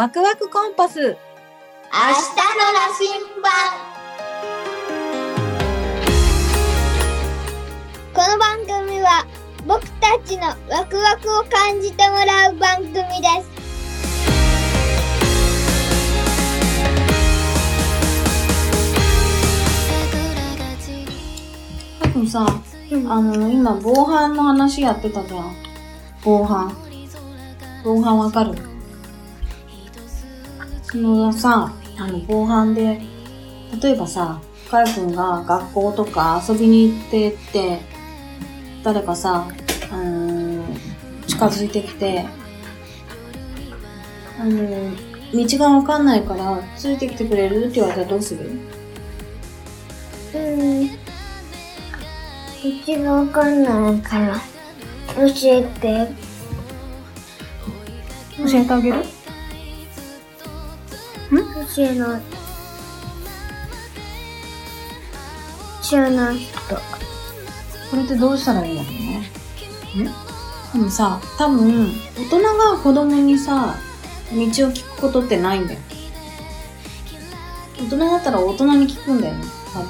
ワクワクコンパス。明日の羅針盤この番組は僕たちのワクワクを感じてもらう番組です多分さ、あの、今、防犯の話やってたじゃん。防犯。防犯わかる？そのさ、あの、防犯で、例えばさ、かやくんが学校とか遊びに行ってって、誰かさ、うーん、近づいてきて、あの、道がわかんないから、ついてきてくれる？って言われたらどうする？うん道がわかんないから教えて。教えてあげる？教えない。知らない。人これってどうしたらい。い。んだろうね。んでもさ、多分、大人が子供にさ、道を聞くことってない。んだよ。大人だったら大人に聞くんだよね、多分。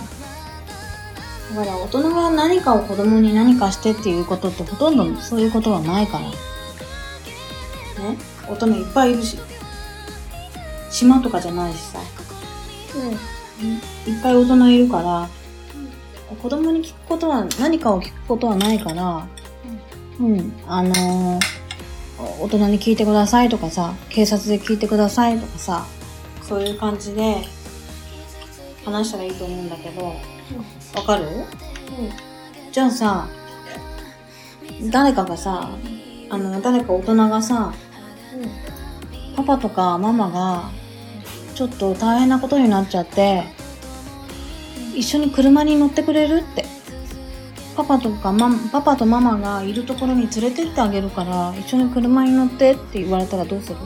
だから大人が何かを子供に何かしてってい。うことってほとんどそうい。うことはない。から。ね大人い。っぱい。い。るし。島とかじゃないしさ。いっぱい大人いるから、子供に聞くことは、何かを聞くことはないから、うん、あのー大人に聞いてくださいとかさ、警察で聞いてくださいとかさ、そういう感じで話したらいいと思うんだけど、わかる？じゃあさ、誰かがさ、あの、誰か大人がさ、パパとかママが、ちょっと大変なことになっちゃって、一緒に車に乗ってくれるって。パパとかマパパとママがいるところに連れてってあげるから、一緒に車に乗ってって言われたらどうする？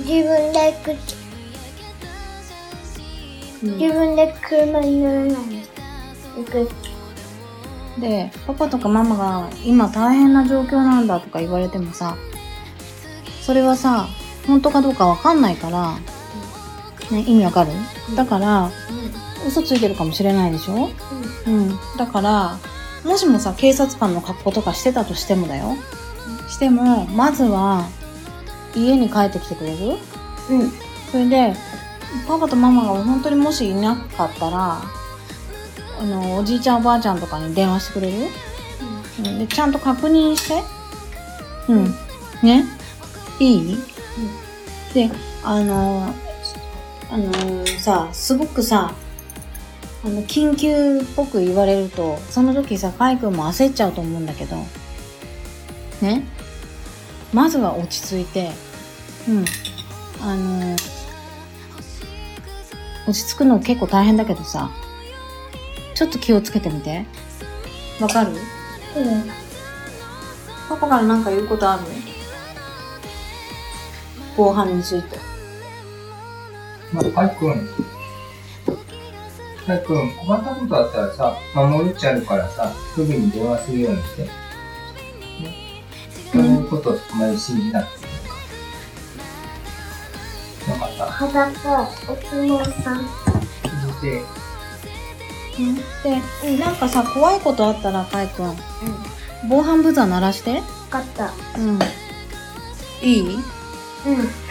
自分で行く。うん。自分で車に乗らない行く。で、パパとかママが今大変な状況なんだとか言われてもさ、それはさ、本当かどうかわかんないから、ね、意味わかる？だから、嘘ついてるかもしれないでしょ？うん。だから、もしもさ、警察官の格好とかしてたとしてもだよ。しても、まずは、家に帰ってきてくれる？うん。それで、パパとママが本当にもしいなかったら、あの、おじいちゃんおばあちゃんとかに電話してくれる？うん。で、ちゃんと確認して？うん。ね？いい、で、あの、あのさ、すごくさ、あの、緊急っぽく言われると、その時さ、カイ君も焦っちゃうと思うんだけど、ね？まずは落ち着いて、うん。あの落ち着くの結構大変だけどさ、ちょっと気をつけてみて。わかる？うん。パパから何か言うことある？防犯について。まあ、かいくん。かいくん、困ったことあったらさ、守るっちゃうからさ、すぐに電話するようにして。ね。そういうことをあまり信じなくて。よかっ裸お相撲さんた。続いて、で、なんかさ、怖いことあったら、かいくん、防犯ブザー鳴らして。分かったうん。いい？うん